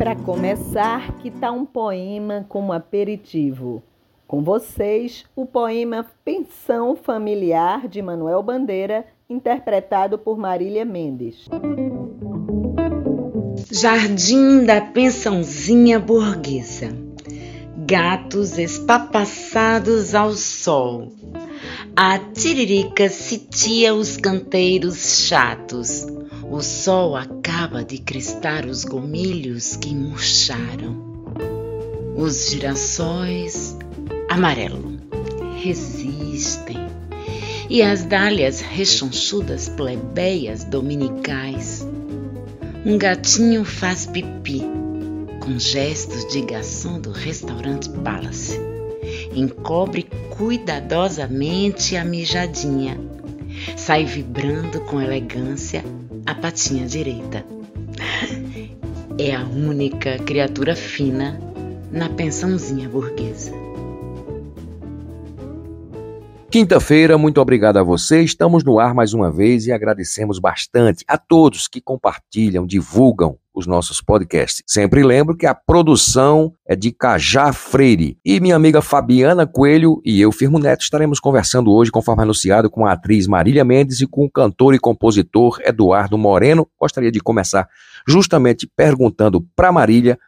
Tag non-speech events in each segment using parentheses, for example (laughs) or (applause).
Para começar, que tal um poema como aperitivo? Com vocês, o poema Pensão Familiar de Manuel Bandeira, interpretado por Marília Mendes. Jardim da pensãozinha burguesa. Gatos espapassados ao sol. A tiririca sitia os canteiros chatos. O sol acaba de cristar os gomilhos que murcharam. Os girassóis amarelo resistem. E as dálias rechonchudas plebeias dominicais. Um gatinho faz pipi com gestos de garçom do restaurante Palace. Encobre cuidadosamente a mijadinha. Sai vibrando com elegância a patinha direita. É a única criatura fina na pensãozinha burguesa. Quinta-feira, muito obrigado a você. Estamos no ar mais uma vez e agradecemos bastante a todos que compartilham, divulgam os nossos podcasts. Sempre lembro que a produção é de Cajá Freire. E minha amiga Fabiana Coelho e eu, Firmo Neto, estaremos conversando hoje, conforme anunciado, com a atriz Marília Mendes e com o cantor e compositor Eduardo Moreno. Gostaria de começar justamente perguntando para Marília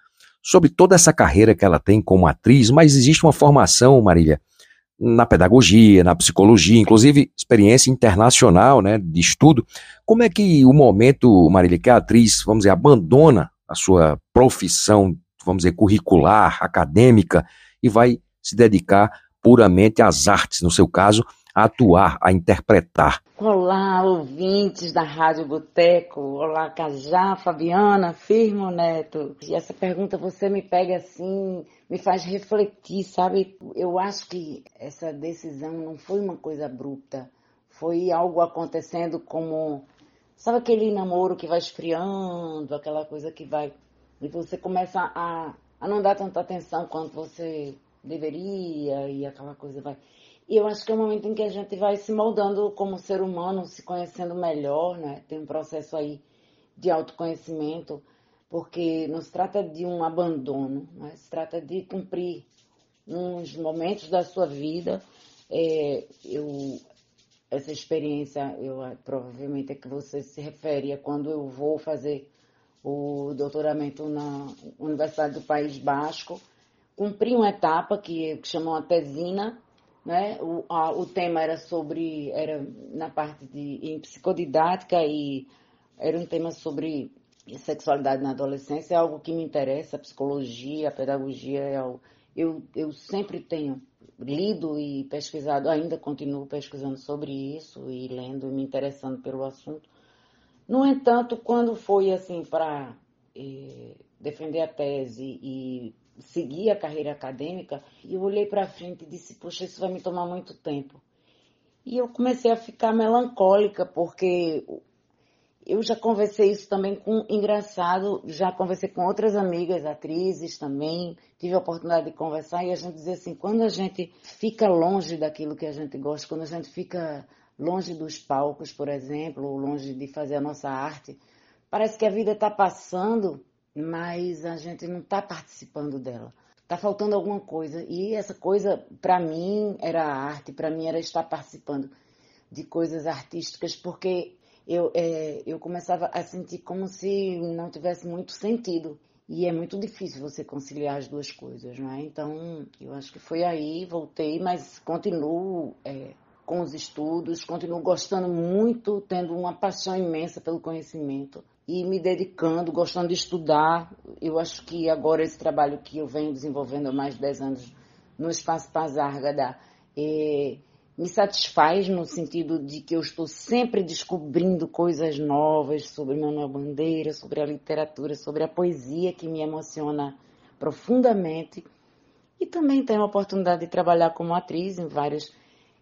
sobre toda essa carreira que ela tem como atriz, mas existe uma formação, Marília, na pedagogia, na psicologia, inclusive experiência internacional, né, de estudo. Como é que o momento, Marília, que a atriz, vamos dizer, abandona a sua profissão, vamos dizer, curricular, acadêmica, e vai se dedicar puramente às artes, no seu caso, a atuar, a interpretar. Olá, ouvintes da Rádio Boteco. Olá, Cajá, Fabiana, Firmo Neto. E essa pergunta você me pega assim, me faz refletir, sabe? Eu acho que essa decisão não foi uma coisa abrupta. Foi algo acontecendo como. Sabe aquele namoro que vai esfriando, aquela coisa que vai. E você começa a, a não dar tanta atenção quanto você deveria, e aquela coisa vai. E eu acho que é um momento em que a gente vai se moldando como ser humano, se conhecendo melhor, né? Tem um processo aí de autoconhecimento, porque não se trata de um abandono, né? se trata de cumprir uns momentos da sua vida. É, eu, essa experiência, eu provavelmente é que você se refere a quando eu vou fazer o doutoramento na Universidade do País Basco, cumpri uma etapa que, que chamou a tesina, né? O, a, o tema era sobre, era na parte de em psicodidática e era um tema sobre sexualidade na adolescência, é algo que me interessa, a psicologia, a pedagogia, é algo, eu, eu sempre tenho lido e pesquisado, ainda continuo pesquisando sobre isso e lendo e me interessando pelo assunto. No entanto, quando foi assim para eh, defender a tese e seguir a carreira acadêmica, eu olhei para frente e disse: Poxa, isso vai me tomar muito tempo. E eu comecei a ficar melancólica, porque eu já conversei isso também com engraçado, já conversei com outras amigas, atrizes também, tive a oportunidade de conversar e a gente dizer assim, quando a gente fica longe daquilo que a gente gosta, quando a gente fica longe dos palcos, por exemplo, longe de fazer a nossa arte, parece que a vida está passando mas a gente não está participando dela. Está faltando alguma coisa. E essa coisa, para mim, era arte, para mim era estar participando de coisas artísticas, porque eu, é, eu começava a sentir como se não tivesse muito sentido. E é muito difícil você conciliar as duas coisas, não é? Então, eu acho que foi aí, voltei, mas continuo é, com os estudos, continuo gostando muito, tendo uma paixão imensa pelo conhecimento e me dedicando, gostando de estudar. Eu acho que agora esse trabalho que eu venho desenvolvendo há mais de 10 anos no Espaço Pazárgada é, me satisfaz no sentido de que eu estou sempre descobrindo coisas novas sobre Manuel Bandeira, sobre a literatura, sobre a poesia que me emociona profundamente. E também tenho a oportunidade de trabalhar como atriz em vários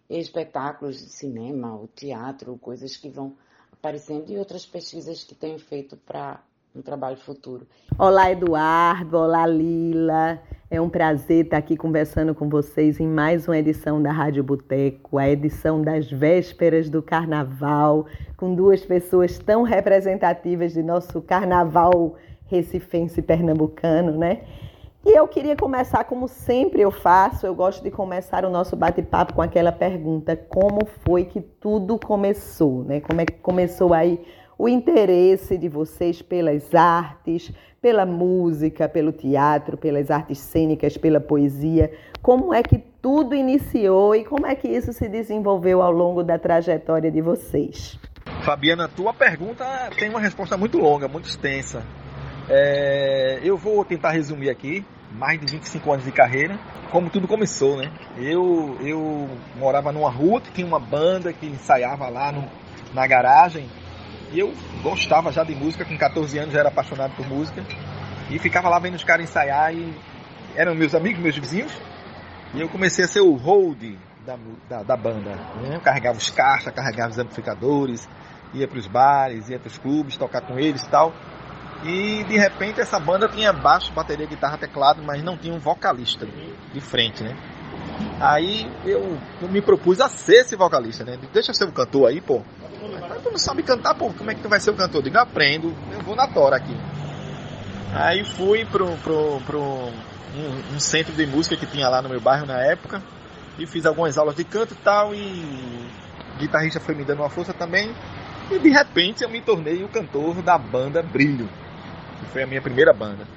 espetáculos de cinema, o teatro, coisas que vão aparecendo e outras pesquisas que tenho feito para um trabalho futuro. Olá, Eduardo. Olá, Lila. É um prazer estar aqui conversando com vocês em mais uma edição da Rádio Boteco, a edição das vésperas do Carnaval, com duas pessoas tão representativas de nosso Carnaval recifense pernambucano, né? E eu queria começar como sempre eu faço, eu gosto de começar o nosso bate-papo com aquela pergunta: como foi que tudo começou, né? Como é que começou aí o interesse de vocês pelas artes, pela música, pelo teatro, pelas artes cênicas, pela poesia? Como é que tudo iniciou e como é que isso se desenvolveu ao longo da trajetória de vocês? Fabiana, tua pergunta tem uma resposta muito longa, muito extensa. É, eu vou tentar resumir aqui, mais de 25 anos de carreira, como tudo começou, né? Eu, eu morava numa rua que tinha uma banda que ensaiava lá no, na garagem e eu gostava já de música, com 14 anos já era apaixonado por música e ficava lá vendo os caras ensaiar e eram meus amigos, meus vizinhos e eu comecei a ser o hold da, da, da banda. Né? Carregava os caixas, carregava os amplificadores, ia para os bares, ia para os clubes, tocar com eles e tal. E de repente essa banda tinha baixo, bateria, guitarra, teclado, mas não tinha um vocalista de frente, né? Aí eu, me propus a ser esse vocalista, né? Deixa eu ser o cantor aí, pô. Mas tu não sabe cantar, pô, como é que tu vai ser o cantor? Digo, aprendo, eu vou na tora aqui. Aí fui pro, pro, pro um, um, centro de música que tinha lá no meu bairro na época e fiz algumas aulas de canto e tal e o guitarrista foi me dando uma força também e de repente eu me tornei o cantor da banda Brilho que foi a minha primeira banda.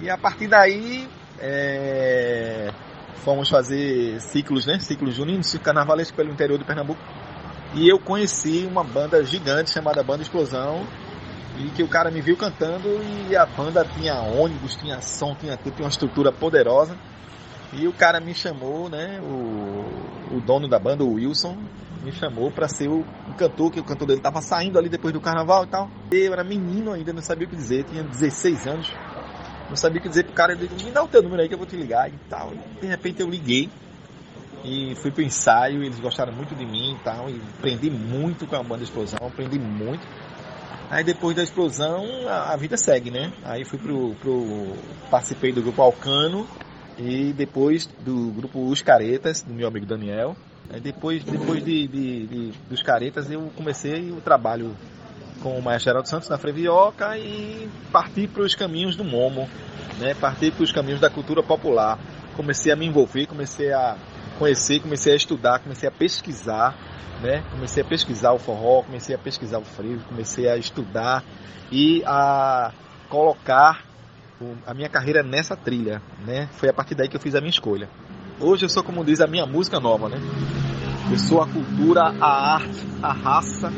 E a partir daí é, fomos fazer ciclos, né? Ciclos juninos, ciclo carnavalesco pelo interior de Pernambuco. E eu conheci uma banda gigante chamada Banda Explosão. E que o cara me viu cantando e a banda tinha ônibus, tinha som, tinha tudo, tinha uma estrutura poderosa. E o cara me chamou, né? O, o dono da banda, o Wilson, me chamou para ser o, o, cantor, que o cantor dele tava saindo ali depois do carnaval e tal. Eu era menino ainda, não sabia o que dizer, tinha 16 anos. Não sabia o que dizer pro cara, ele disse, me dá o teu número aí que eu vou te ligar e tal. E de repente eu liguei e fui pro ensaio, eles gostaram muito de mim e tal, e aprendi muito com a banda Explosão, aprendi muito. Aí depois da explosão, a, a vida segue, né? Aí fui pro, pro. participei do grupo Alcano e depois do grupo Os Caretas, do meu amigo Daniel. Depois, depois de, de, de, dos caretas, eu comecei o trabalho com o Maestro Geraldo Santos na Frevioca e parti para os caminhos do Momo, né? parti para os caminhos da cultura popular. Comecei a me envolver, comecei a conhecer, comecei a estudar, comecei a pesquisar, né? comecei a pesquisar o forró, comecei a pesquisar o frevo, comecei a estudar e a colocar a minha carreira nessa trilha. Né? Foi a partir daí que eu fiz a minha escolha. Hoje eu sou, como diz, a minha música nova, né? Eu sou a cultura, a arte, a raça.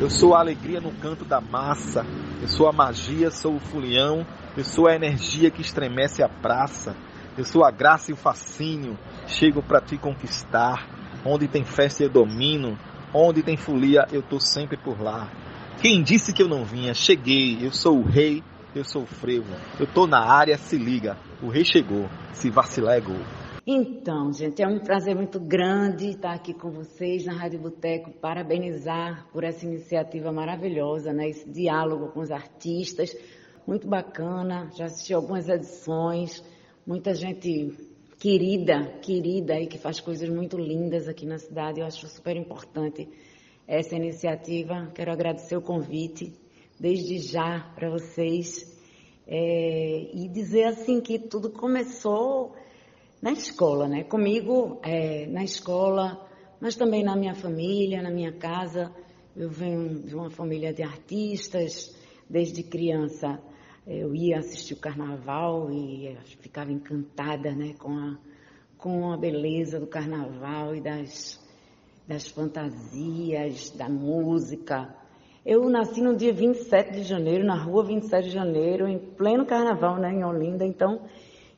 Eu sou a alegria no canto da massa. Eu sou a magia, sou o fulião. Eu sou a energia que estremece a praça. Eu sou a graça e o fascínio. Chego para te conquistar. Onde tem festa eu domino. Onde tem folia eu tô sempre por lá. Quem disse que eu não vinha? Cheguei. Eu sou o rei. Eu sou o frevo. Eu tô na área, se liga. O rei chegou. Se vacilar é gol. Então, gente, é um prazer muito grande estar aqui com vocês na Rádio Boteco, parabenizar por essa iniciativa maravilhosa, né? Esse diálogo com os artistas, muito bacana. Já assisti algumas edições, muita gente querida, querida aí que faz coisas muito lindas aqui na cidade. Eu acho super importante essa iniciativa. Quero agradecer o convite desde já para vocês é, e dizer assim que tudo começou na escola, né? Comigo, é, na escola, mas também na minha família, na minha casa. Eu venho de uma família de artistas. Desde criança eu ia assistir o carnaval e ficava encantada, né? Com a, com a beleza do carnaval e das, das fantasias, da música. Eu nasci no dia 27 de janeiro, na rua 27 de janeiro, em pleno carnaval, né, em Olinda, então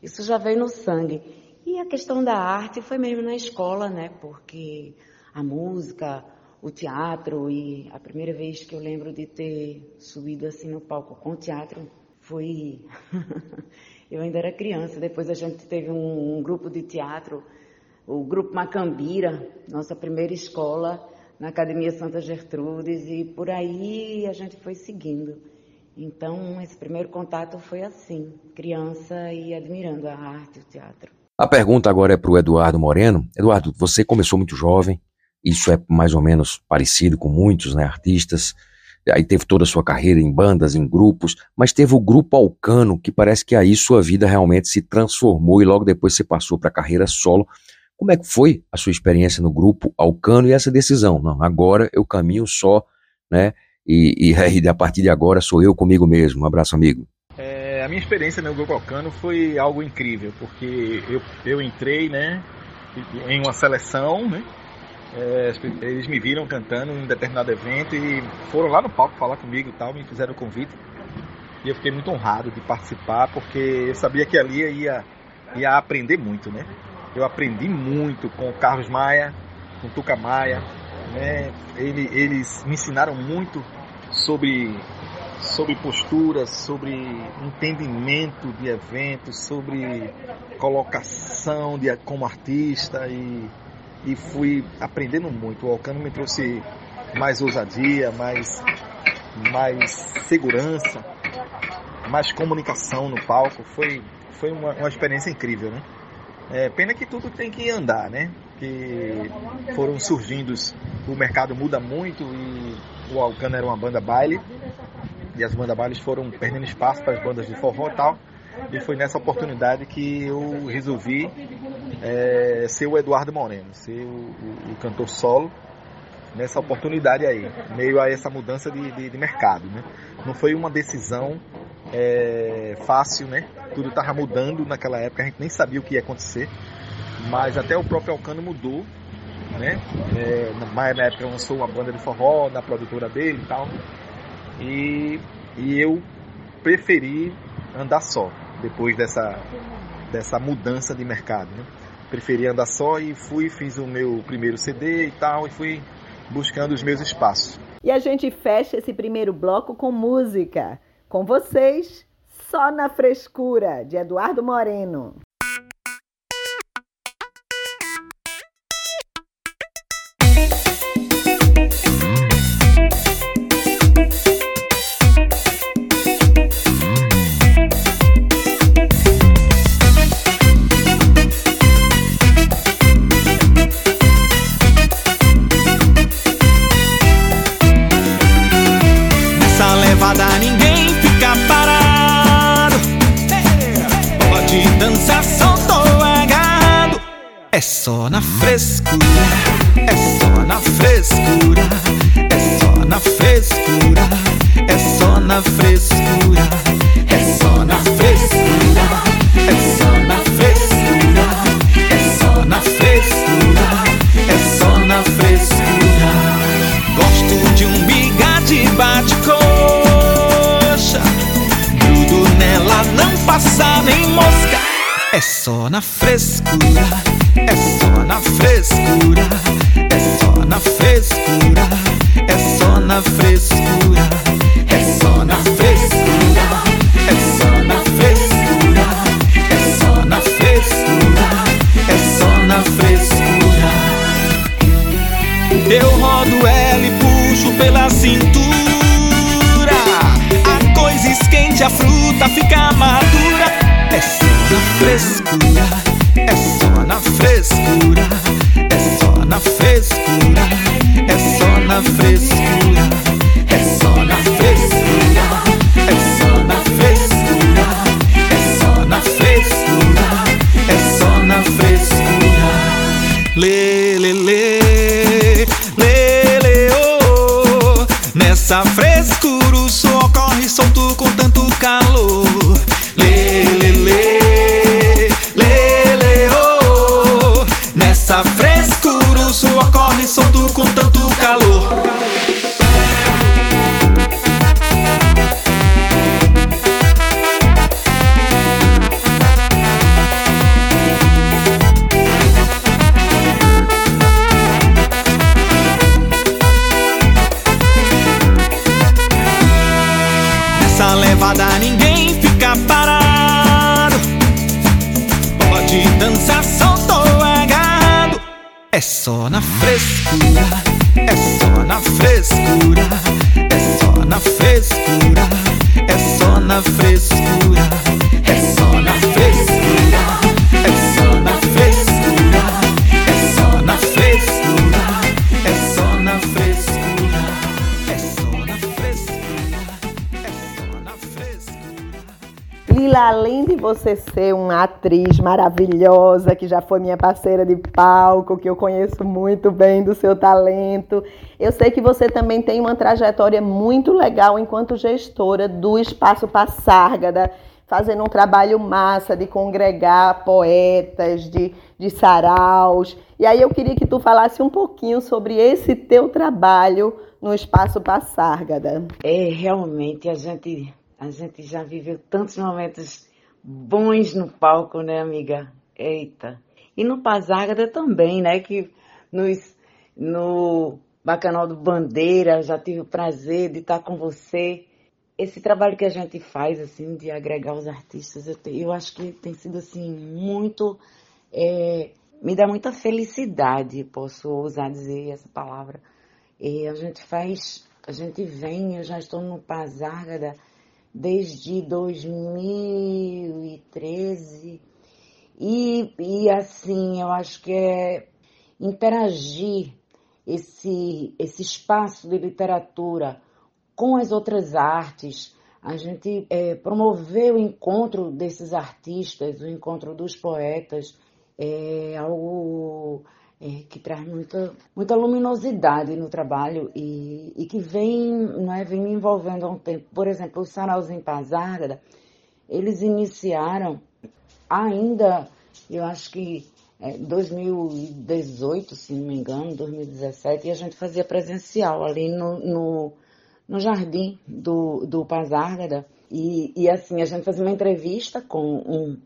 isso já veio no sangue. E a questão da arte foi mesmo na escola, né? Porque a música, o teatro e a primeira vez que eu lembro de ter subido assim no palco com teatro foi (laughs) Eu ainda era criança. Depois a gente teve um, um grupo de teatro, o Grupo Macambira, nossa primeira escola na Academia Santa Gertrudes, e por aí a gente foi seguindo. Então, esse primeiro contato foi assim, criança e admirando a arte, o teatro. A pergunta agora é para o Eduardo Moreno. Eduardo, você começou muito jovem, isso é mais ou menos parecido com muitos né, artistas. Aí teve toda a sua carreira em bandas, em grupos, mas teve o grupo Alcano, que parece que aí sua vida realmente se transformou e logo depois você passou para a carreira solo. Como é que foi a sua experiência no grupo Alcano e essa decisão? Não, agora eu caminho só, né? E, e, (laughs) e a partir de agora sou eu comigo mesmo. Um abraço, amigo. A minha experiência no grupo Alcano foi algo incrível, porque eu, eu entrei, né, em uma seleção, né? É, eles me viram cantando em um determinado evento e foram lá no palco falar comigo e tal, me fizeram o convite. E eu fiquei muito honrado de participar, porque eu sabia que ali ia, ia aprender muito, né? Eu aprendi muito com o Carlos Maia, com o Tuca Maia, né? Ele, eles me ensinaram muito sobre, sobre postura, sobre entendimento de eventos, sobre colocação de, como artista e, e fui aprendendo muito. O Alcano me trouxe mais ousadia, mais, mais segurança, mais comunicação no palco. Foi, foi uma, uma experiência incrível, né? É, pena que tudo tem que andar, né? Que foram surgindo, o mercado muda muito e o Alcano era uma banda baile e as bandas bailes foram perdendo espaço para as bandas de forró e tal. E foi nessa oportunidade que eu resolvi é, ser o Eduardo Moreno, ser o, o, o, cantor solo nessa oportunidade aí, meio a essa mudança de, de, de mercado. Né? Não foi uma decisão é, fácil, né? Tudo estava mudando naquela época, a gente nem sabia o que ia acontecer, mas até o próprio Alcano mudou, né? É, na, época lançou uma banda de forró na produtora dele e tal, e, e eu preferi andar só depois dessa, dessa mudança de mercado, né? Preferi andar só e fui, fiz o meu primeiro CD e tal, e fui buscando os meus espaços. E a gente fecha esse primeiro bloco com música. Com vocês, Só na Frescura, de Eduardo Moreno. É só na frescura, é só na frescura, é só na frescura, é só na frescura, é só na frescura, é só na frescura, é só na frescura, é só na frescura. Gosto de um bigade bate-coxa, grudo nela, não passa nem mosca. É só na frescura. É só na frescura, é só na frescura, é só na frescura, é só na frescura, é só na frescura, é só na frescura, é só na frescura. Eu rodo ela e puxo pela cintura, a coisa esquente, a fruta fica madura. É frescura é só na frescura, é só na frescura, é só na frescura, é só na frescura, é só na frescura, é só na frescura, é só na frescura. Lê, lê, lê, lê, lê, oh, nessa frescura você ser uma atriz maravilhosa, que já foi minha parceira de palco, que eu conheço muito bem do seu talento, eu sei que você também tem uma trajetória muito legal enquanto gestora do Espaço Passárgada, fazendo um trabalho massa de congregar poetas, de, de saraus. E aí eu queria que tu falasse um pouquinho sobre esse teu trabalho no Espaço Passárgada. É, realmente, a gente, a gente já viveu tantos momentos bons no palco, né, amiga? Eita. E no Pazágada também, né? Que nos, no Bacanal do Bandeira, já tive o prazer de estar com você. Esse trabalho que a gente faz, assim, de agregar os artistas, eu, te- eu acho que tem sido, assim, muito. é, me dá muita felicidade, posso ousar dizer essa palavra. E a gente faz, a gente vem, eu já estou no Pazárgada desde 2013 e, e assim, eu acho que é interagir esse, esse espaço de literatura com as outras artes, a gente é, promover o encontro desses artistas, o encontro dos poetas, é algo é, que traz muita, muita luminosidade no trabalho e, e que vem, não é, vem me envolvendo há um tempo. Por exemplo, o Sarauzinho Pazárgada, eles iniciaram ainda, eu acho que é, 2018, se não me engano, 2017, e a gente fazia presencial ali no, no, no jardim do, do Pazárgada. E, e assim, a gente fazia uma entrevista com um,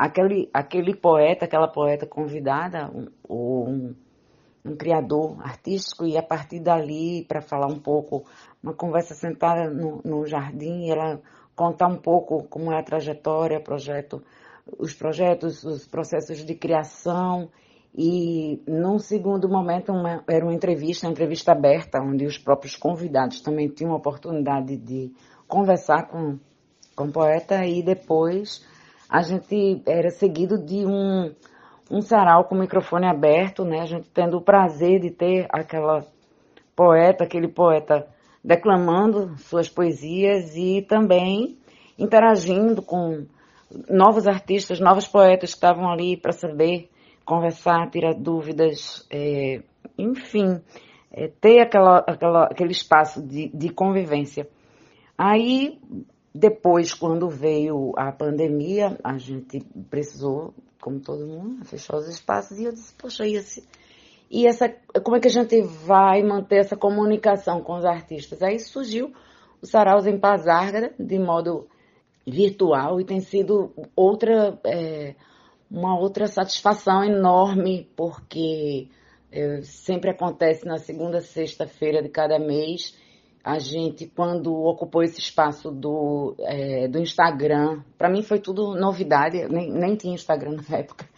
aquele, aquele poeta, aquela poeta convidada, um, um, um criador artístico, e a partir dali, para falar um pouco, uma conversa sentada no, no jardim, ela contar um pouco como é a trajetória, projeto, os projetos, os processos de criação. E num segundo momento uma, era uma entrevista, uma entrevista aberta, onde os próprios convidados também tinham a oportunidade de conversar com, com o poeta e depois a gente era seguido de um, um sarau com o microfone aberto, né? A gente tendo o prazer de ter aquela poeta, aquele poeta declamando suas poesias e também interagindo com novos artistas, novos poetas que estavam ali para saber conversar, tirar dúvidas, é, enfim, é, ter aquela, aquela, aquele espaço de, de convivência. Aí, depois, quando veio a pandemia, a gente precisou, como todo mundo, fechar os espaços e eu disse, poxa, e, esse, e essa, como é que a gente vai manter essa comunicação com os artistas? Aí surgiu o Saraus em Pazárgada, de modo virtual, e tem sido outra, é, uma outra satisfação enorme, porque é, sempre acontece na segunda sexta-feira de cada mês, a gente, quando ocupou esse espaço do, é, do Instagram, para mim foi tudo novidade, nem, nem tinha Instagram (laughs) na época,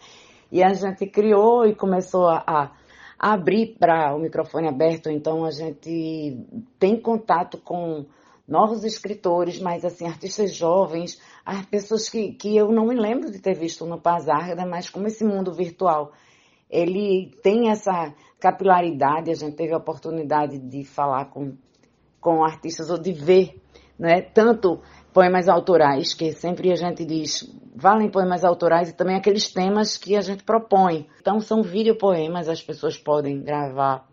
e a gente criou e começou a, a abrir para o microfone aberto, então a gente tem contato com novos escritores, mas assim, artistas jovens, as pessoas que, que eu não me lembro de ter visto no Pazárgada, mas como esse mundo virtual, ele tem essa capilaridade, a gente teve a oportunidade de falar com, com artistas ou de ver, né, tanto poemas autorais, que sempre a gente diz, valem poemas autorais e também aqueles temas que a gente propõe. Então são videopoemas, as pessoas podem gravar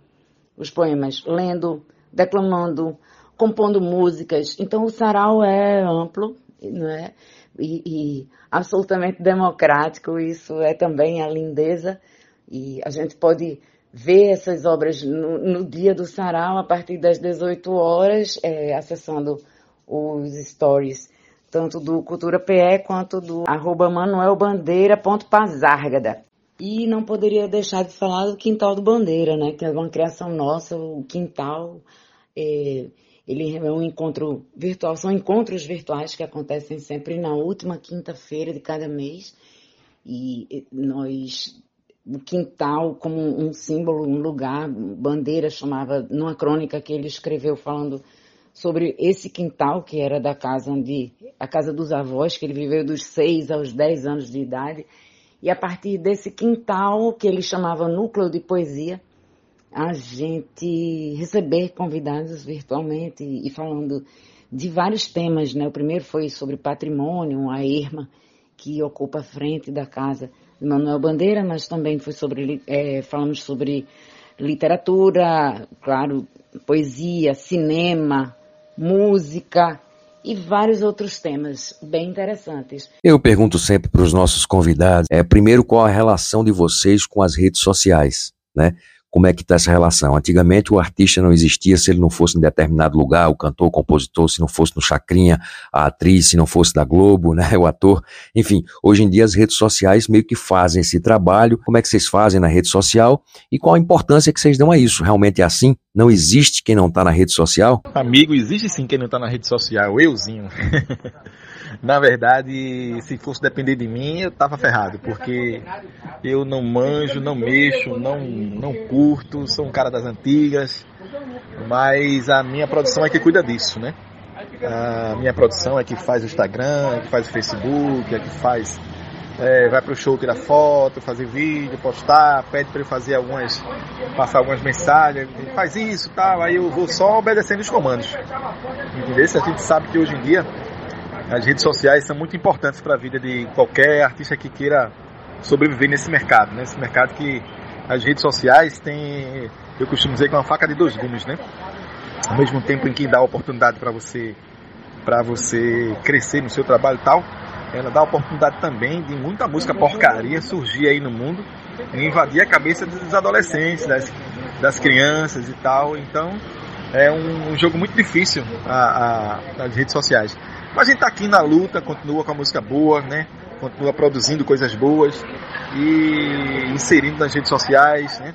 os poemas lendo, declamando, compondo músicas. Então o sarau é amplo, não é? E, e, absolutamente democrático. Isso é também a lindeza. E a gente pode ver essas obras no, no dia do sarau a partir das 18 horas, é, acessando os stories tanto do Cultura PE quanto do arroba manuelbandeira.pazárgada. E não poderia deixar de falar do Quintal do Bandeira, né? Que é uma criação nossa, o Quintal. É, ele é um encontro virtual, são encontros virtuais que acontecem sempre na última quinta-feira de cada mês. E nós o quintal como um símbolo, um lugar, bandeira chamava, numa crônica que ele escreveu falando sobre esse quintal que era da casa onde, a casa dos avós, que ele viveu dos 6 aos 10 anos de idade, e a partir desse quintal, que ele chamava núcleo de poesia, a gente receber convidados virtualmente e falando de vários temas, né? O primeiro foi sobre patrimônio, a Irma, que ocupa a frente da casa Manuel Bandeira, mas também foi sobre, é, falamos sobre literatura, claro, poesia, cinema, música, e vários outros temas bem interessantes. Eu pergunto sempre para os nossos convidados, é, primeiro, qual a relação de vocês com as redes sociais, né? Como é que está essa relação? Antigamente o artista não existia se ele não fosse em determinado lugar, o cantor, o compositor, se não fosse no Chacrinha, a atriz, se não fosse da Globo, né, (laughs) o ator. Enfim, hoje em dia as redes sociais meio que fazem esse trabalho. Como é que vocês fazem na rede social e qual a importância que vocês dão a isso? Realmente é assim? Não existe quem não está na rede social? Amigo, existe sim quem não está na rede social, euzinho. (laughs) Na verdade, se fosse depender de mim, eu tava ferrado, porque eu não manjo, não mexo, não, não curto, sou um cara das antigas, mas a minha produção é que cuida disso, né? A minha produção é que faz o Instagram, é que faz o Facebook, é que faz. É, vai pro show tirar foto, fazer vídeo, postar, pede para eu fazer algumas. passar algumas mensagens, faz isso tal, aí eu vou só obedecendo os comandos. Entendeu? A gente sabe que hoje em dia as redes sociais são muito importantes para a vida de qualquer artista que queira sobreviver nesse mercado, nesse né? mercado que as redes sociais têm, eu costumo dizer que é uma faca de dois gumes, né? Ao mesmo tempo em que dá oportunidade para você para você crescer no seu trabalho e tal, ela dá oportunidade também de muita música porcaria surgir aí no mundo e invadir a cabeça dos adolescentes, das, das crianças e tal. Então é um, um jogo muito difícil a, a, as redes sociais. Mas a gente tá aqui na luta, continua com a música boa, né? Continua produzindo coisas boas e inserindo nas redes sociais, né?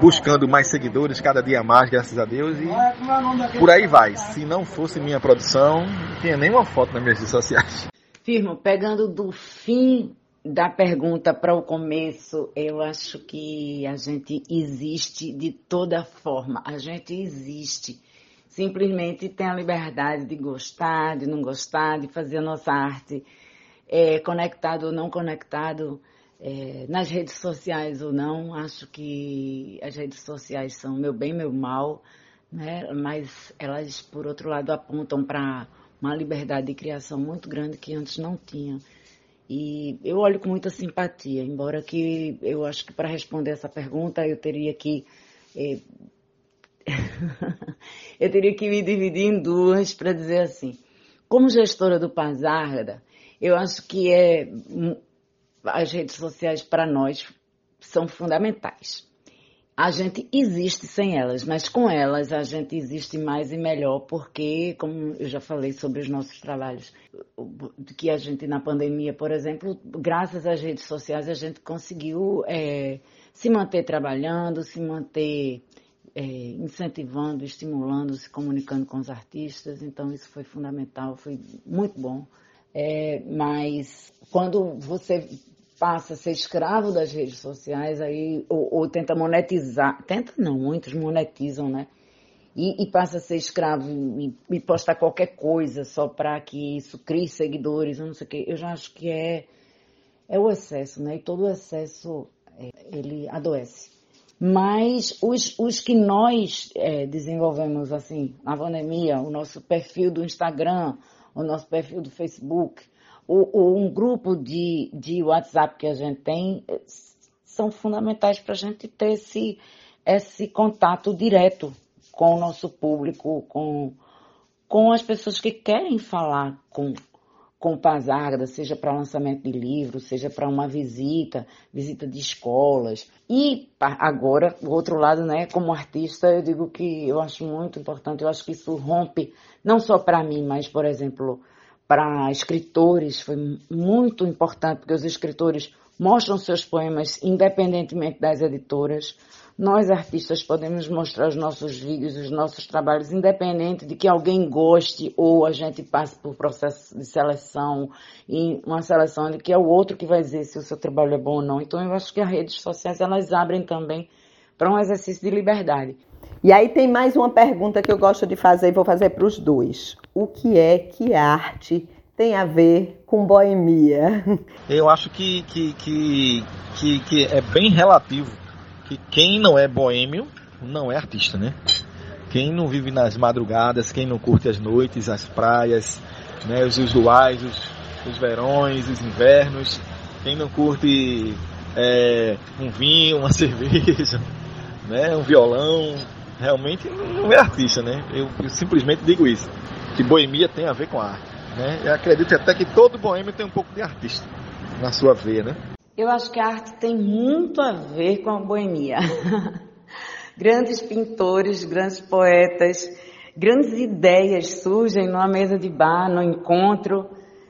Buscando mais seguidores, cada dia mais, graças a Deus, e por aí vai. Se não fosse minha produção, não tinha nenhuma foto nas minhas redes sociais. Firmo, pegando do fim da pergunta para o começo, eu acho que a gente existe de toda forma. A gente existe simplesmente tem a liberdade de gostar, de não gostar, de fazer a nossa arte é, conectado ou não conectado é, nas redes sociais ou não. Acho que as redes sociais são meu bem, meu mal, né? mas elas, por outro lado, apontam para uma liberdade de criação muito grande que antes não tinha. E eu olho com muita simpatia, embora que eu acho que para responder essa pergunta eu teria que é, (laughs) eu teria que me dividir em duas para dizer assim. Como gestora do Pazarda, eu acho que é, as redes sociais para nós são fundamentais. A gente existe sem elas, mas com elas a gente existe mais e melhor, porque, como eu já falei sobre os nossos trabalhos, que a gente na pandemia, por exemplo, graças às redes sociais a gente conseguiu é, se manter trabalhando, se manter é, incentivando, estimulando, se comunicando com os artistas, então isso foi fundamental, foi muito bom. É, mas quando você passa a ser escravo das redes sociais, aí, ou, ou tenta monetizar, tenta não, muitos monetizam, né? E, e, passa a ser escravo e, e posta qualquer coisa só para que isso crie seguidores, não sei o que, eu já acho que é, é o excesso, né? E todo o excesso, é, ele adoece. Mas os, os que nós é, desenvolvemos assim na pandemia, o nosso perfil do Instagram, o nosso perfil do Facebook, o, o, um grupo de, de WhatsApp que a gente tem, é, são fundamentais para a gente ter esse, esse contato direto com o nosso público, com, com as pessoas que querem falar com, com Pazarda, seja para lançamento de livro, seja para uma visita, visita de escolas. E agora, o outro lado, né, como artista, eu digo que eu acho muito importante, eu acho que isso rompe, não só para mim, mas, por exemplo, para escritores, foi muito importante, porque os escritores mostram seus poemas independentemente das editoras. Nós, artistas, podemos mostrar os nossos vídeos, os nossos trabalhos, independente de que alguém goste ou a gente passe por processo de seleção, e uma seleção de que é o outro que vai dizer se o seu trabalho é bom ou não. Então, eu acho que as redes sociais, elas abrem também para um exercício de liberdade. E aí tem mais uma pergunta que eu gosto de fazer e vou fazer para os dois. O que é que arte tem a ver com boemia? Eu acho que, que, que, que, que é bem relativo que quem não é boêmio não é artista, né? Quem não vive nas madrugadas, quem não curte as noites, as praias, né, os, luais, os, os verões, os invernos, quem não curte é, um vinho, uma (laughs) cerveja, né, um violão, realmente não é artista, né? Eu, eu, simplesmente digo isso, que boemia tem a ver com arte, né? Eu acredito até que todo boêmio tem um pouco de artista na sua veia, né? Eu acho que a arte tem muito a ver com a boemia. (laughs) grandes pintores, grandes poetas, grandes ideias surgem numa mesa de bar, no encontro,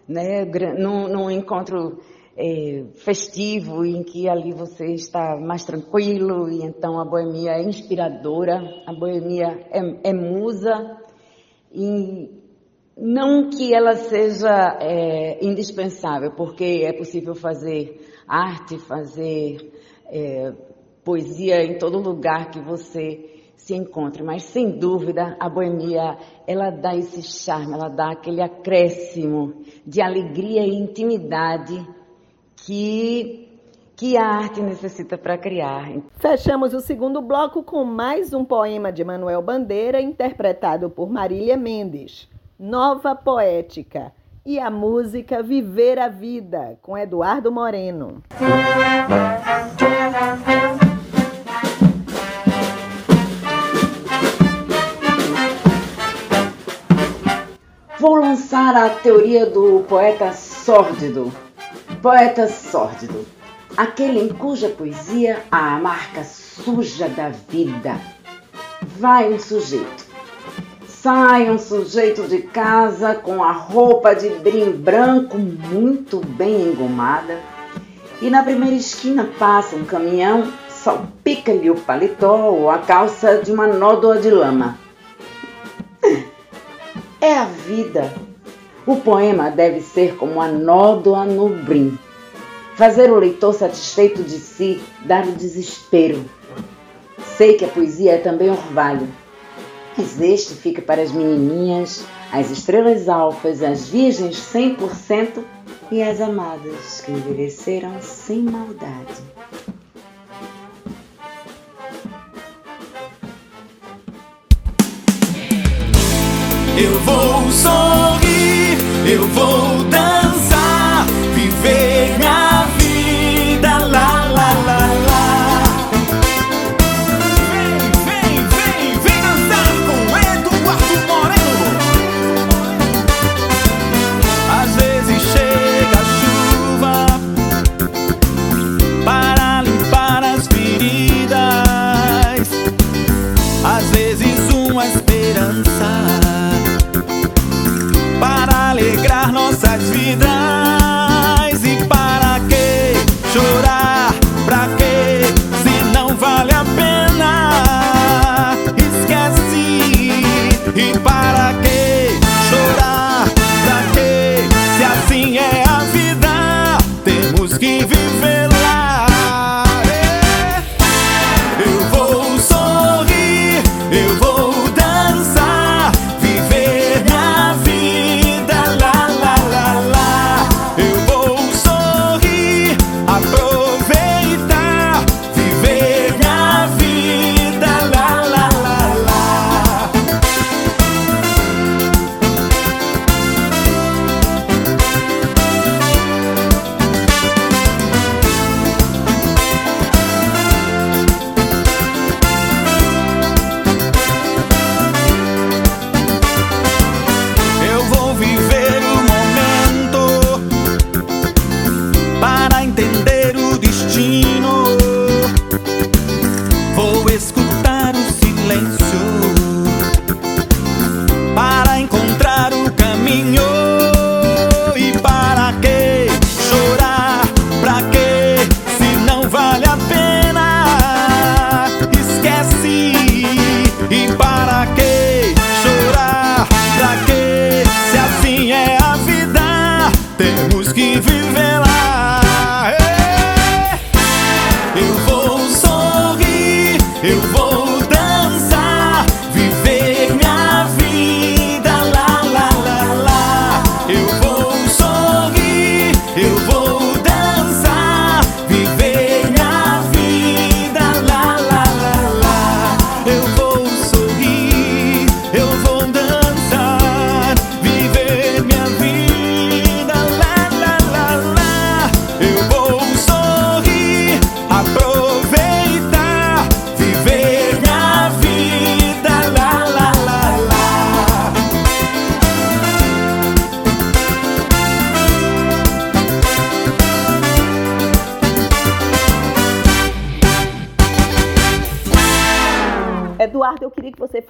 né, num, num encontro é, festivo em que ali você está mais tranquilo e então a boemia é inspiradora, a boemia é, é musa e não que ela seja é, indispensável, porque é possível fazer arte, fazer é, poesia em todo lugar que você se encontre. Mas sem dúvida a boemia ela dá esse charme, ela dá aquele acréscimo de alegria e intimidade que que a arte necessita para criar. Fechamos o segundo bloco com mais um poema de Manuel Bandeira, interpretado por Marília Mendes. Nova Poética e a música Viver a Vida, com Eduardo Moreno. Vou lançar a teoria do poeta sórdido. Poeta sórdido, aquele em cuja poesia há a marca suja da vida. Vai um sujeito Sai um sujeito de casa com a roupa de brim branco muito bem engomada e na primeira esquina passa um caminhão, salpica-lhe o paletó ou a calça de uma nódoa de lama. É a vida. O poema deve ser como a nódoa no brim. Fazer o leitor satisfeito de si, dar o desespero. Sei que a poesia é também orvalho este fica para as menininhas, as estrelas alfas, as virgens 100% e as amadas que envelheceram sem maldade. Eu vou sorrir, eu vou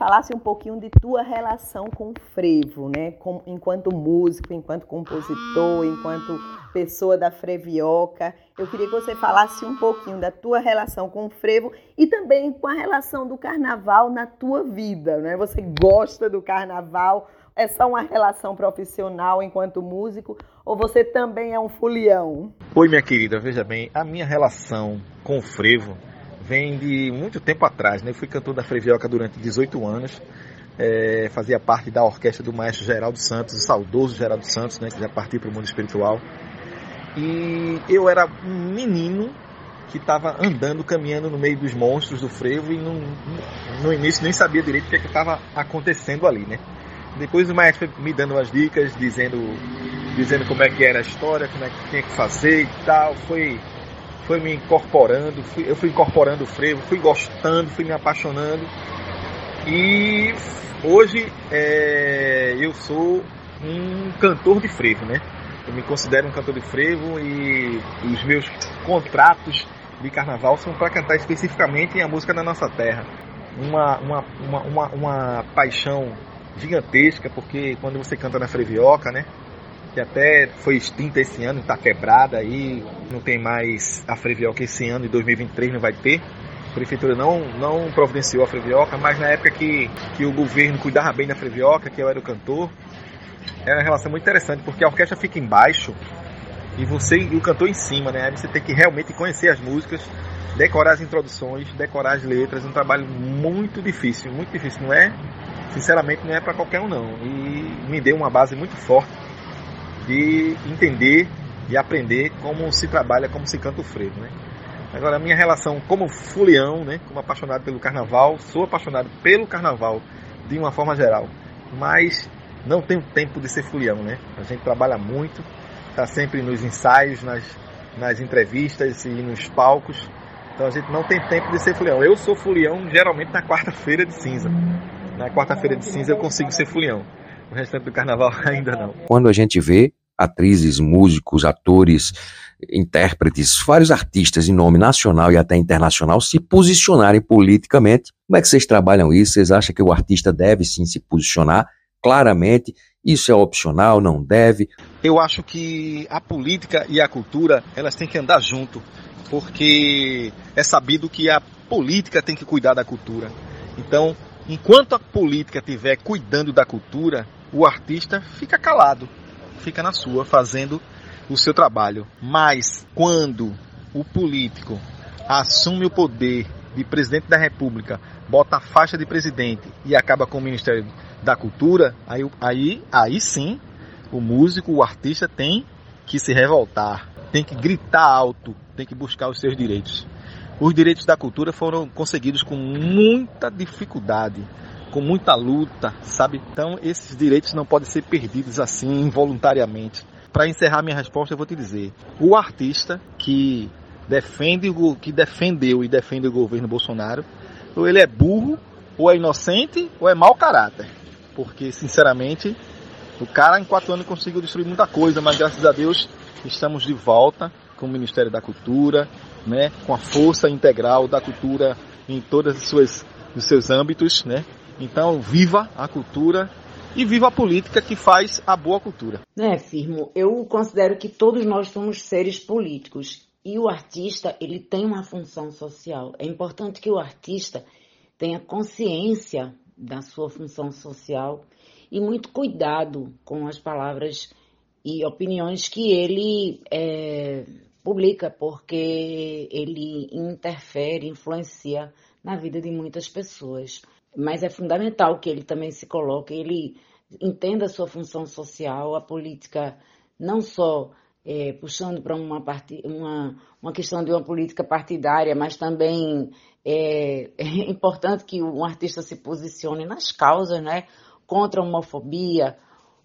falasse um pouquinho de tua relação com o frevo, né? Com- enquanto músico, enquanto compositor, enquanto pessoa da frevioca. Eu queria que você falasse um pouquinho da tua relação com o frevo e também com a relação do carnaval na tua vida, né? Você gosta do carnaval? É só uma relação profissional enquanto músico ou você também é um fulião? Oi, minha querida, veja bem, a minha relação com o frevo vem de muito tempo atrás, né? Eu fui cantor da Frevioca durante 18 anos, eh, fazia parte da orquestra do maestro Geraldo Santos, o saudoso Geraldo Santos, né? Que já partiu para o mundo espiritual. E eu era um menino que estava andando, caminhando no meio dos monstros do frevo e não- no início nem sabia direito o que estava acontecendo ali, né? Depois o maestro me dando umas dicas, dizendo dizendo como é que era a história, como é que tinha que fazer e tal. Foi, foi me incorporando, fui- eu fui incorporando o frevo, fui gostando, fui me apaixonando. E hoje é, eu sou um cantor de frevo, né? Eu me considero um cantor de frevo e os meus contratos de carnaval são para cantar especificamente a música da nossa terra. Uma, uma, uma, uma, uma paixão gigantesca, porque quando você canta na Frevioca, né? Que até foi extinta esse ano, está quebrada aí, não tem mais a Frevioca esse ano, em 2023 não vai ter. A prefeitura não, não providenciou a Frevioca, mas na época que, que o governo cuidava bem da Frevioca, que eu era o cantor, era uma relação muito interessante, porque a orquestra fica embaixo e você e o cantor em cima, né? Aí você tem que realmente conhecer as músicas, decorar as introduções, decorar as letras, um trabalho muito difícil, muito difícil, não é? Sinceramente não é para qualquer um não. E me deu uma base muito forte de entender e aprender como se trabalha, como se canta o frevo, né? Agora, a minha relação como fulião, né, como apaixonado pelo carnaval, sou apaixonado pelo carnaval de uma forma geral, mas não tenho tempo de ser fulião, né? A gente trabalha muito, está sempre nos ensaios, nas, nas entrevistas e nos palcos, então a gente não tem tempo de ser fulião. Eu sou fulião geralmente na quarta-feira de cinza. Na quarta-feira de cinza eu consigo ser fulião. O restante do carnaval (laughs) ainda não. Quando a gente vê atrizes, músicos, atores, intérpretes, vários artistas em nome nacional e até internacional se posicionarem politicamente, como é que vocês trabalham isso? Vocês acham que o artista deve sim se posicionar claramente? Isso é opcional, não deve? Eu acho que a política e a cultura, elas têm que andar junto, porque é sabido que a política tem que cuidar da cultura. Então, enquanto a política estiver cuidando da cultura, o artista fica calado, fica na sua, fazendo o seu trabalho. Mas quando o político assume o poder de presidente da República, bota a faixa de presidente e acaba com o Ministério da Cultura, aí, aí, aí sim o músico, o artista tem que se revoltar, tem que gritar alto, tem que buscar os seus direitos. Os direitos da cultura foram conseguidos com muita dificuldade, com muita luta, sabe? Então esses direitos não podem ser perdidos assim involuntariamente. Para encerrar minha resposta, eu vou te dizer: o artista que defende o que defendeu e defende o governo Bolsonaro, ou ele é burro, ou é inocente, ou é mau caráter. Porque, sinceramente, o cara em quatro anos conseguiu destruir muita coisa, mas graças a Deus estamos de volta com o Ministério da Cultura, né, com a força integral da cultura em todos os seus, os seus âmbitos, né? Então, viva a cultura e viva a política que faz a boa cultura. É, Firmo, eu considero que todos nós somos seres políticos e o artista, ele tem uma função social. É importante que o artista tenha consciência da sua função social e muito cuidado com as palavras e opiniões que ele é, publica porque ele interfere, influencia na vida de muitas pessoas. Mas é fundamental que ele também se coloque, ele entenda a sua função social, a política não só é, puxando para uma, uma, uma questão de uma política partidária, mas também é, (laughs) é, importante que um artista se posicione nas causas, né? Contra a homofobia,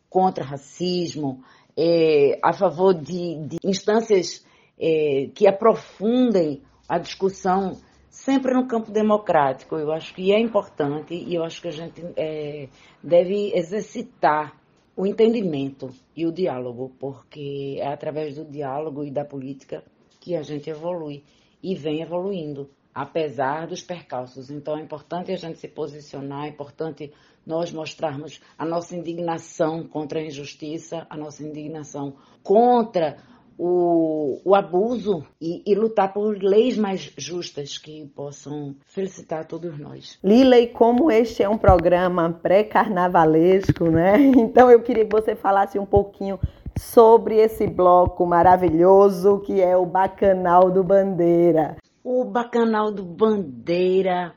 contra racismo, é, a favor de, de instâncias é, que aprofundem a discussão sempre no campo democrático. Eu acho que é importante e eu acho que a gente é, deve exercitar o entendimento e o diálogo, porque é através do diálogo e da política que a gente evolui e vem evoluindo, apesar dos percalços. Então é importante a gente se posicionar, é importante nós mostrarmos a nossa indignação contra a injustiça, a nossa indignação contra o, o abuso e, e, lutar por leis mais justas que possam felicitar todos nós. Lila, e como este é um programa pré-carnavalesco, né? (laughs) Então eu queria que você falasse um pouquinho sobre esse bloco maravilhoso que é o Bacanal do Bandeira. O Bacanal do Bandeira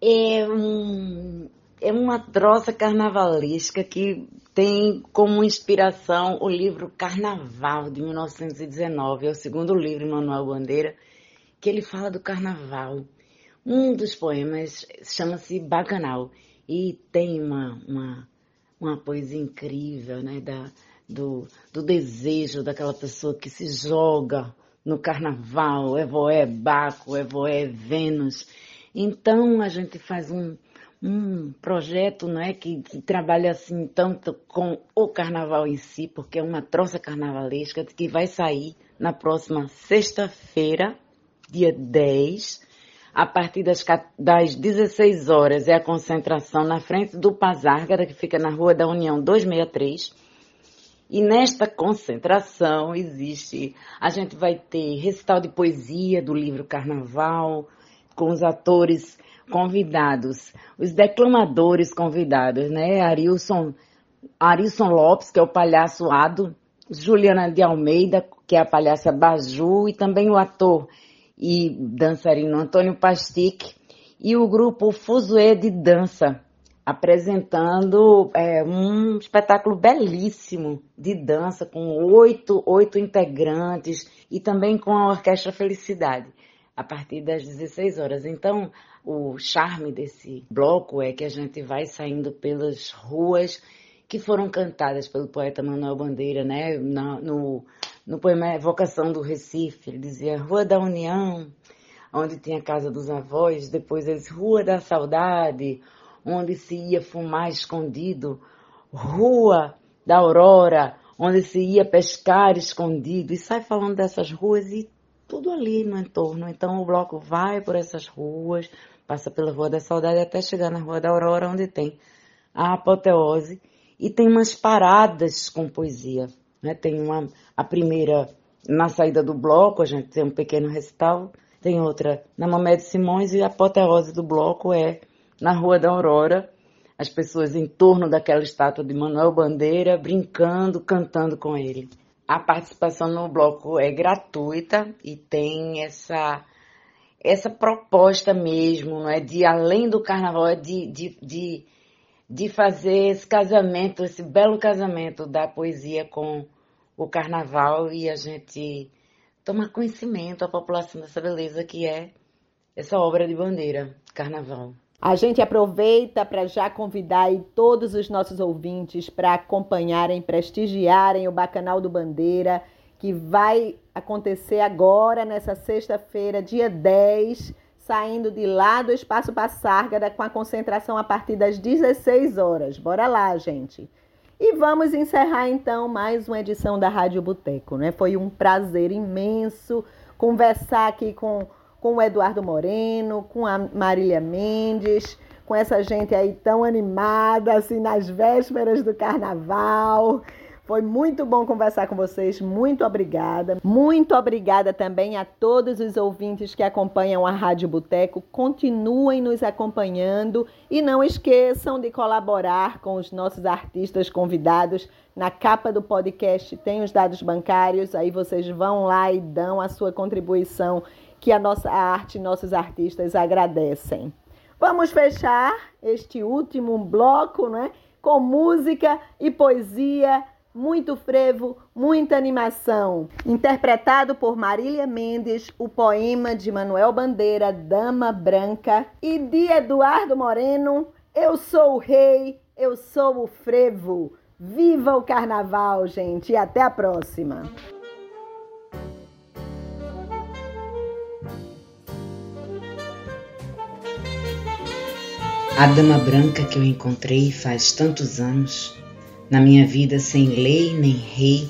é um é uma troça carnavalesca que tem como inspiração o livro Carnaval, de 1919. É o segundo livro de Manuel Bandeira, que ele fala do carnaval. Um dos poemas chama-se Bacanal e tem uma, uma, uma poesia incrível, né, da, do, do desejo daquela pessoa que se joga no carnaval, Evoé Baco, Evoé Vênus. Então a gente faz um, um projeto né, que, que, trabalha assim tanto com o carnaval em si, porque é uma troça carnavalesca que vai sair na próxima sexta-feira, dia 10, a partir das, das 16 horas é a concentração na frente do Pazárgara, que fica na Rua da União 263. E nesta concentração existe, a gente vai ter recital de poesia do livro Carnaval, com os atores convidados, os declamadores convidados, né? Arilson, Arilson Lopes, que é o palhaço Ado, Juliana de Almeida, que é a palhaça Baju, e também o ator e dançarino Antônio Pastic, e o grupo Fuzuê de Dança, apresentando é, um espetáculo belíssimo de dança, com oito, oito integrantes, e também com a Orquestra Felicidade, a partir das 16 horas. Então, o charme desse bloco é que a gente vai saindo pelas ruas que foram cantadas pelo poeta Manuel Bandeira, né? No, no poema Evocação do Recife, ele dizia Rua da União, onde tinha a casa dos avós, depois eles Rua da Saudade, onde se ia fumar escondido, Rua da Aurora, onde se ia pescar escondido, e sai falando dessas ruas e tudo ali no entorno. Então o bloco vai por essas ruas, passa pela Rua da Saudade até chegar na Rua da Aurora, onde tem a apoteose e tem umas paradas com poesia. Né? Tem uma, a primeira na saída do bloco, a gente tem um pequeno recital, tem outra na Mamé de Simões e a apoteose do bloco é na Rua da Aurora, as pessoas em torno daquela estátua de Manuel Bandeira, brincando, cantando com ele. A participação no bloco é gratuita e tem essa essa proposta mesmo, não é? De além do carnaval, é de, de, de, de fazer esse casamento, esse belo casamento da poesia com o carnaval e a gente tomar conhecimento, a população dessa beleza que é essa obra de bandeira, carnaval. A gente aproveita para já convidar todos os nossos ouvintes para acompanharem, prestigiarem o Bacanal do Bandeira que vai acontecer agora, nessa sexta-feira, dia 10, saindo de lá do Espaço Passárgada com a concentração a partir das 16 horas. Bora lá, gente! E vamos encerrar então mais uma edição da Rádio Boteco, né? Foi um prazer imenso conversar aqui com, com o Eduardo Moreno, com a Marília Mendes, com essa gente aí tão animada, assim, nas vésperas do carnaval Foi muito bom conversar com vocês. Muito obrigada. Muito obrigada também a todos os ouvintes que acompanham a Rádio Boteco. Continuem nos acompanhando e não esqueçam de colaborar com os nossos artistas convidados. Na capa do podcast tem os dados bancários, aí vocês vão lá e dão a sua contribuição, que a nossa arte, nossos artistas agradecem. Vamos fechar este último bloco, né? Com música e poesia muito frevo, muita animação. Interpretado por Marília Mendes, o poema de Manuel Bandeira, Dama Branca, e de Eduardo Moreno, Eu Sou o Rei, Eu Sou o Frevo. Viva o carnaval, gente, e até a próxima. A dama branca que eu encontrei faz tantos anos na minha vida sem lei nem rei,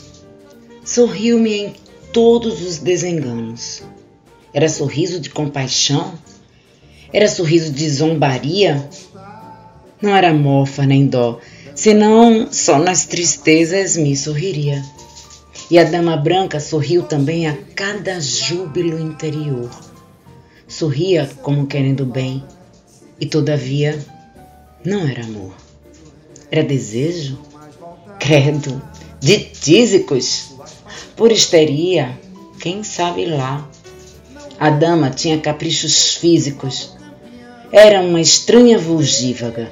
sorriu-me em todos os desenganos. Era sorriso de compaixão? Era sorriso de zombaria? Não era mofa nem dó, senão só nas tristezas me sorriria. E a dama branca sorriu também a cada júbilo interior. Sorria como querendo bem, e todavia não era amor. Era desejo? Credo, de tísicos, por histeria, quem sabe lá. A dama tinha caprichos físicos. Era uma estranha vulgívaga.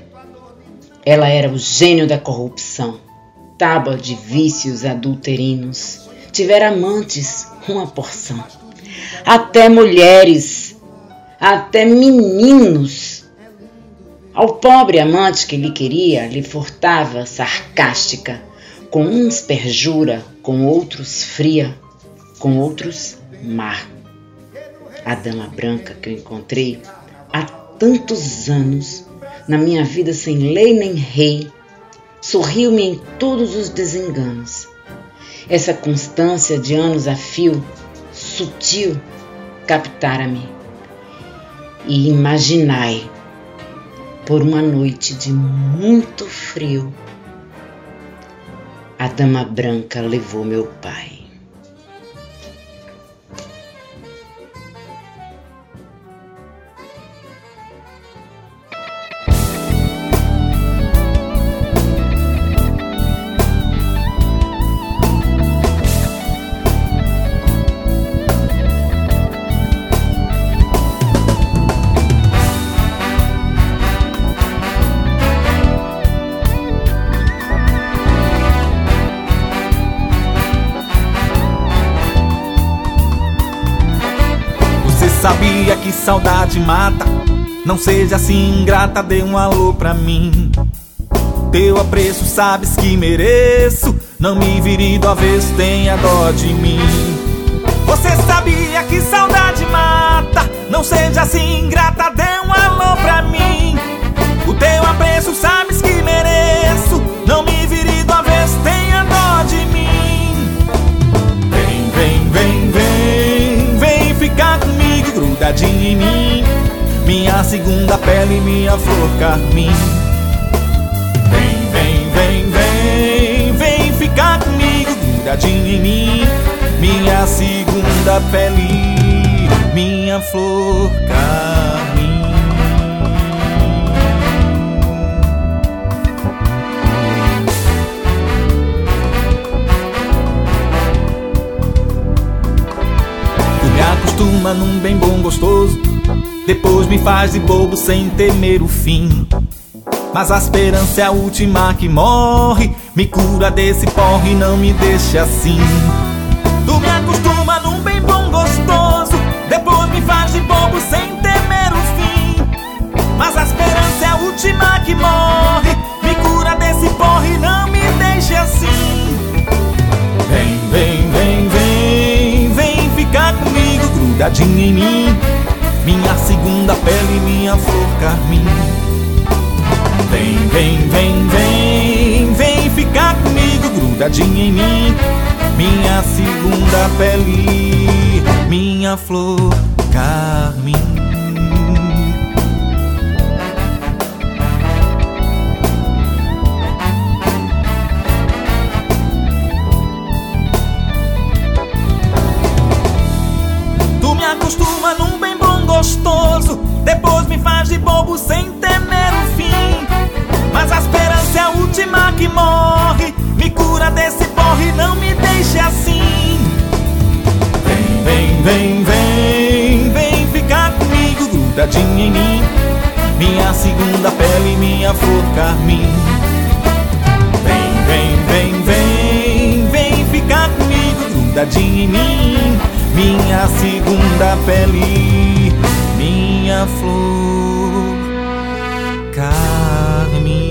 Ela era o gênio da corrupção, tábua de vícios adulterinos. Tivera amantes, uma porção. Até mulheres, até meninos ao pobre amante que lhe queria, lhe furtava sarcástica, com uns perjura, com outros fria, com outros má. A dama branca que eu encontrei há tantos anos, na minha vida sem lei nem rei, sorriu-me em todos os desenganos. Essa constância de anos a fio, sutil, captara-me. E imaginai por uma noite de muito frio, a dama branca levou meu pai. Saudade mata. Não seja assim ingrata, dê um alô pra mim. Teu apreço sabes que mereço. Não me vire do avesso, tenha dó de mim. Você sabia que saudade mata. Não seja assim ingrata, dê um alô pra mim. O teu apreço sabes que mereço. Não me vire do avesso, tenha dó de mim. Vem, vem, vem, vem, vem ficar comigo grudadinha em mim. Minha segunda pele, minha flor carmim. Vem, vem, vem, vem, vem ficar comigo grudadinha em mim. Minha segunda pele, minha flor carmim acostuma num bem bom gostoso. Depois me faz de bobo sem temer o fim. Mas a esperança é a última que morre. Me cura desse porre, não me deixe assim. Tu me acostuma num bem bom gostoso. Depois me faz de bobo sem temer o fim. Mas a esperança é a última que morre. Me cura desse porre, não me deixe assim. Grudadinha em mim. Minha segunda pele, minha flor carmim. Vem, vem, vem, vem, vem ficar comigo grudadinha em mim. Minha segunda pele, minha flor carmim acostuma num bem bom gostoso. Depois me faz de bobo sem temer o fim. Mas a esperança é a última que morre. Me cura desse porre, não me deixe assim. Vem, vem, vem, vem Vem ficar comigo, grudadinho em mim. Minha segunda pele, minha flor carmim. Vem, vem, vem, vem Vem ficar comigo, grudadinho em mim. Carmen.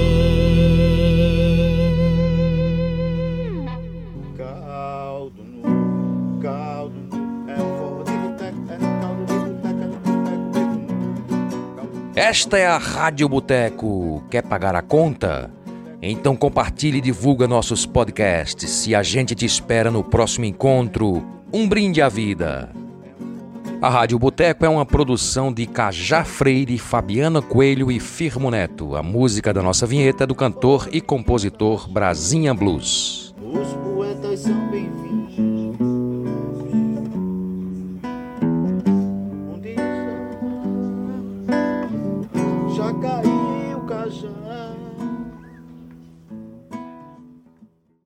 Caldo no caldo no, é forró de boteco, é no caldo de boteco, é caldo. Esta é a Rádio Boteco. Quer pagar a conta? Então compartilhe e divulga nossos podcasts e a gente te espera no próximo encontro. Um brinde à vida. A Rádio Boteco é uma produção de Cajá Freire, Fabiana Coelho e Firmo Neto. A música da nossa vinheta é do cantor e compositor Brasinha Blues. Os poetas são bem-vindos.